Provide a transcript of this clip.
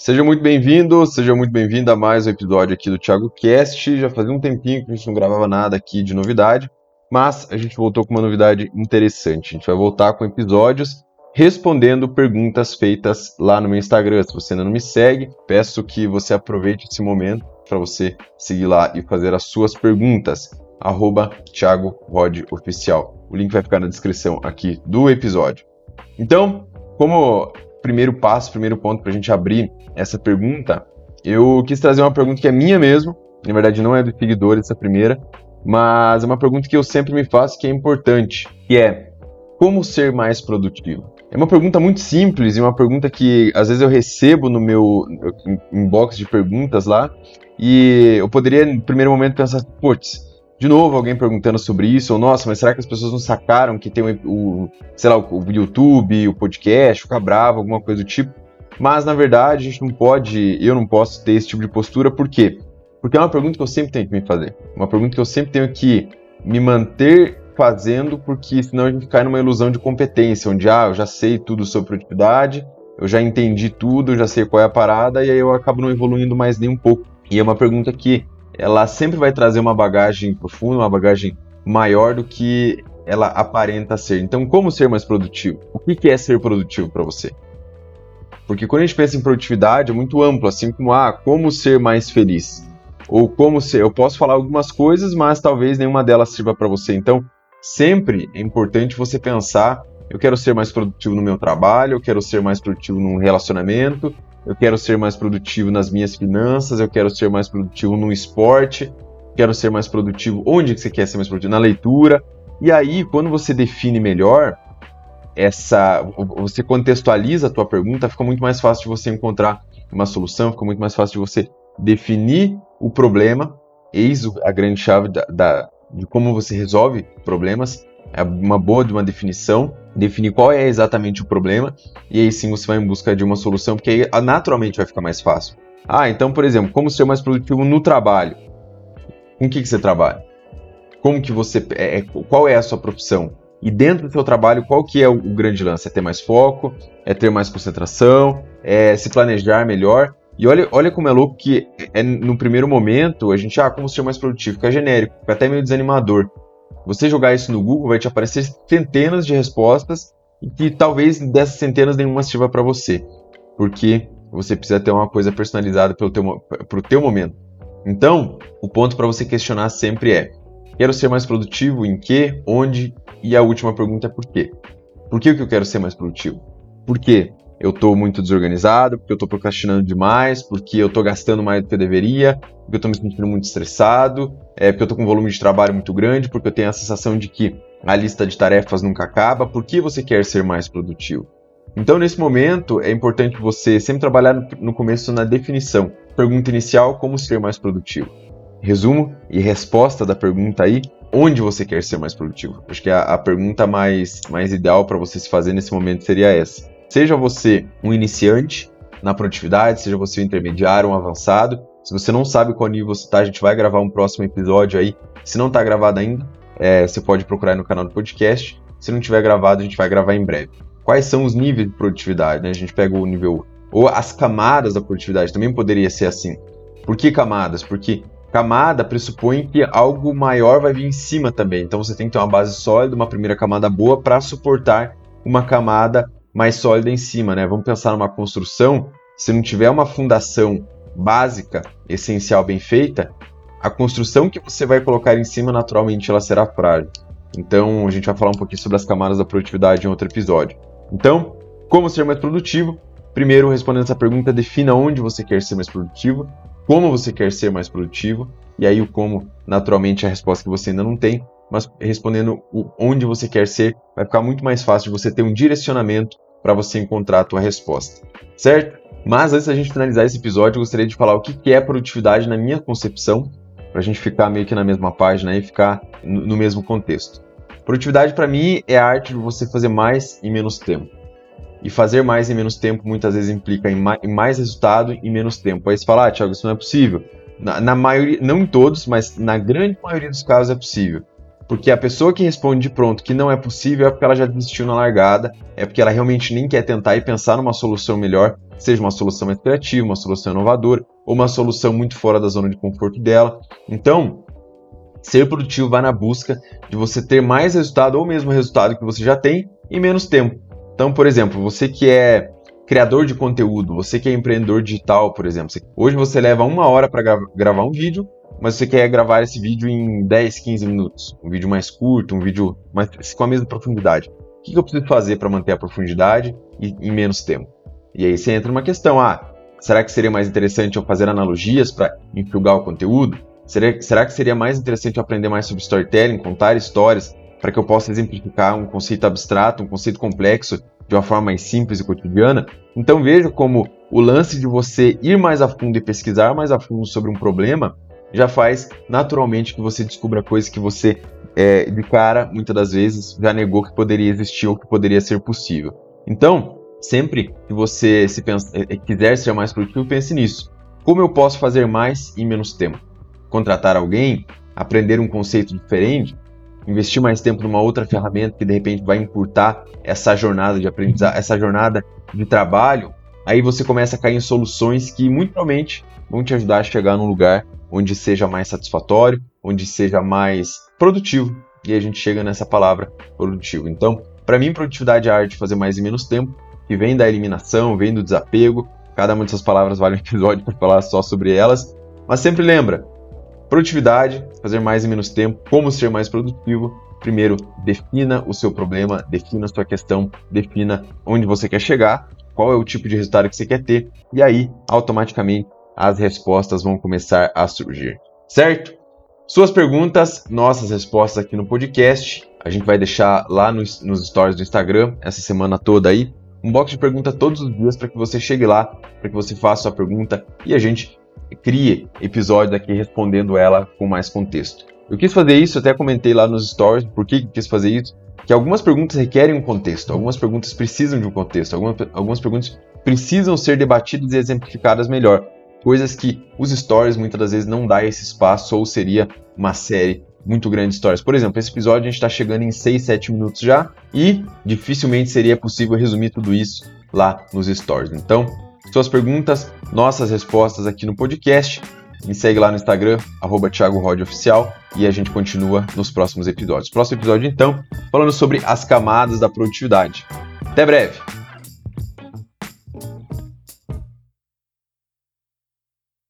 Seja muito bem-vindo, seja muito bem-vindo a mais um episódio aqui do Thiago Cast. Já fazia um tempinho que a gente não gravava nada aqui de novidade, mas a gente voltou com uma novidade interessante. A gente vai voltar com episódios respondendo perguntas feitas lá no meu Instagram. Se você ainda não me segue, peço que você aproveite esse momento para você seguir lá e fazer as suas perguntas. Arroba Thiago Rod Oficial. O link vai ficar na descrição aqui do episódio. Então, como primeiro passo, primeiro ponto para a gente abrir essa pergunta, eu quis trazer uma pergunta que é minha mesmo, na verdade não é do seguidor essa primeira, mas é uma pergunta que eu sempre me faço que é importante, que é como ser mais produtivo? É uma pergunta muito simples e uma pergunta que às vezes eu recebo no meu inbox de perguntas lá e eu poderia no primeiro momento pensar, putz, de novo alguém perguntando sobre isso, ou nossa, mas será que as pessoas não sacaram que tem o, o sei lá, o, o YouTube, o podcast, o Bravo, alguma coisa do tipo? Mas na verdade a gente não pode, eu não posso ter esse tipo de postura, por quê? Porque é uma pergunta que eu sempre tenho que me fazer. Uma pergunta que eu sempre tenho que me manter fazendo, porque senão a gente cai numa ilusão de competência, onde ah, eu já sei tudo sobre produtividade, eu já entendi tudo, eu já sei qual é a parada, e aí eu acabo não evoluindo mais nem um pouco. E é uma pergunta que ela sempre vai trazer uma bagagem profunda, uma bagagem maior do que ela aparenta ser. Então, como ser mais produtivo? O que é ser produtivo para você? Porque quando a gente pensa em produtividade, é muito amplo, assim como, ah, como ser mais feliz? Ou como ser. Eu posso falar algumas coisas, mas talvez nenhuma delas sirva para você. Então, sempre é importante você pensar: eu quero ser mais produtivo no meu trabalho, eu quero ser mais produtivo num relacionamento, eu quero ser mais produtivo nas minhas finanças, eu quero ser mais produtivo no esporte, quero ser mais produtivo. Onde que você quer ser mais produtivo? Na leitura. E aí, quando você define melhor essa, você contextualiza a tua pergunta, fica muito mais fácil de você encontrar uma solução, fica muito mais fácil de você definir o problema. Eis a grande chave da, da de como você resolve problemas é uma boa de uma definição, definir qual é exatamente o problema, e aí sim você vai em busca de uma solução, porque aí ah, naturalmente vai ficar mais fácil. Ah, então, por exemplo, como ser mais produtivo no trabalho? Com o que, que você trabalha? Como que você. É, é, qual é a sua profissão? E dentro do seu trabalho, qual que é o, o grande lance? É ter mais foco? É ter mais concentração? É se planejar melhor? E olha, olha como é louco que é, no primeiro momento a gente, ah, como ser mais produtivo? Fica genérico, fica até meio desanimador. Você jogar isso no Google vai te aparecer centenas de respostas e que talvez dessas centenas nenhuma sirva para você, porque você precisa ter uma coisa personalizada para o teu momento. Então, o ponto para você questionar sempre é: quero ser mais produtivo em que, onde? E a última pergunta é por quê? Por que eu quero ser mais produtivo? Por quê? eu estou muito desorganizado, porque eu estou procrastinando demais, porque eu estou gastando mais do que eu deveria, porque eu estou me sentindo muito estressado, é, porque eu estou com um volume de trabalho muito grande, porque eu tenho a sensação de que a lista de tarefas nunca acaba. Por que você quer ser mais produtivo? Então, nesse momento, é importante você sempre trabalhar no começo na definição. Pergunta inicial: como ser mais produtivo? Resumo e resposta da pergunta aí: onde você quer ser mais produtivo? Acho que a, a pergunta mais, mais ideal para você se fazer nesse momento seria essa. Seja você um iniciante na produtividade, seja você um intermediário, um avançado. Se você não sabe qual nível você está, a gente vai gravar um próximo episódio aí. Se não está gravado ainda, é, você pode procurar no canal do podcast. Se não tiver gravado, a gente vai gravar em breve. Quais são os níveis de produtividade? Né? A gente pega o nível. Ou as camadas da produtividade também poderia ser assim. Por que camadas? Porque camada pressupõe que algo maior vai vir em cima também. Então você tem que ter uma base sólida, uma primeira camada boa para suportar uma camada mais sólida em cima, né? Vamos pensar numa construção, se não tiver uma fundação básica, essencial bem feita, a construção que você vai colocar em cima, naturalmente, ela será frágil. Então, a gente vai falar um pouquinho sobre as camadas da produtividade em outro episódio. Então, como ser mais produtivo? Primeiro, respondendo essa pergunta, defina onde você quer ser mais produtivo, como você quer ser mais produtivo, e aí o como, naturalmente, é a resposta que você ainda não tem, mas respondendo onde você quer ser, vai ficar muito mais fácil de você ter um direcionamento para você encontrar a tua resposta, certo? Mas antes da gente finalizar esse episódio, eu gostaria de falar o que é produtividade na minha concepção, para a gente ficar meio que na mesma página e ficar no mesmo contexto. Produtividade para mim é a arte de você fazer mais em menos tempo. E fazer mais em menos tempo muitas vezes implica em mais resultado em menos tempo. Aí você fala, ah, Thiago, isso não é possível. Na, na maioria, não em todos, mas na grande maioria dos casos é possível. Porque a pessoa que responde de pronto que não é possível é porque ela já desistiu na largada, é porque ela realmente nem quer tentar e pensar numa solução melhor, seja uma solução mais criativa, uma solução inovadora, ou uma solução muito fora da zona de conforto dela. Então, ser produtivo vai na busca de você ter mais resultado ou mesmo resultado que você já tem em menos tempo. Então, por exemplo, você que é criador de conteúdo, você que é empreendedor digital, por exemplo, hoje você leva uma hora para gra gravar um vídeo, mas você quer gravar esse vídeo em 10, 15 minutos, um vídeo mais curto, um vídeo mais, com a mesma profundidade. O que eu preciso fazer para manter a profundidade e em menos tempo? E aí você entra numa questão, ah, será que seria mais interessante eu fazer analogias para enxugar o conteúdo? Será, será que seria mais interessante eu aprender mais sobre storytelling, contar histórias, para que eu possa exemplificar um conceito abstrato, um conceito complexo de uma forma mais simples e cotidiana? Então veja como o lance de você ir mais a fundo e pesquisar mais a fundo sobre um problema já faz naturalmente que você descubra coisas que você, é, de cara, muitas das vezes, já negou que poderia existir ou que poderia ser possível. Então, sempre que você se pensa, é, quiser ser mais produtivo, pense nisso. Como eu posso fazer mais em menos tempo? Contratar alguém? Aprender um conceito diferente? Investir mais tempo numa outra ferramenta que de repente vai encurtar essa jornada de aprendizagem, essa jornada de trabalho? Aí você começa a cair em soluções que muito provavelmente vão te ajudar a chegar num lugar onde seja mais satisfatório, onde seja mais produtivo. E a gente chega nessa palavra produtivo. Então, para mim, produtividade é a arte de fazer mais em menos tempo, que vem da eliminação, vem do desapego. Cada uma dessas palavras vale um episódio para falar só sobre elas. Mas sempre lembra, produtividade, fazer mais em menos tempo, como ser mais produtivo. Primeiro, defina o seu problema, defina a sua questão, defina onde você quer chegar, qual é o tipo de resultado que você quer ter, e aí, automaticamente, as respostas vão começar a surgir, certo? Suas perguntas, nossas respostas aqui no podcast. A gente vai deixar lá nos, nos stories do Instagram essa semana toda aí. Um box de pergunta todos os dias para que você chegue lá, para que você faça sua pergunta e a gente crie episódios aqui respondendo ela com mais contexto. Eu quis fazer isso, até comentei lá nos stories por que quis fazer isso, que algumas perguntas requerem um contexto, algumas perguntas precisam de um contexto, algumas, algumas perguntas precisam ser debatidas e exemplificadas melhor coisas que os stories muitas das vezes não dá esse espaço ou seria uma série muito grande de stories. Por exemplo, esse episódio a gente está chegando em 6, 7 minutos já e dificilmente seria possível resumir tudo isso lá nos stories. Então, suas perguntas, nossas respostas aqui no podcast. Me segue lá no Instagram, arroba e a gente continua nos próximos episódios. Próximo episódio, então, falando sobre as camadas da produtividade. Até breve!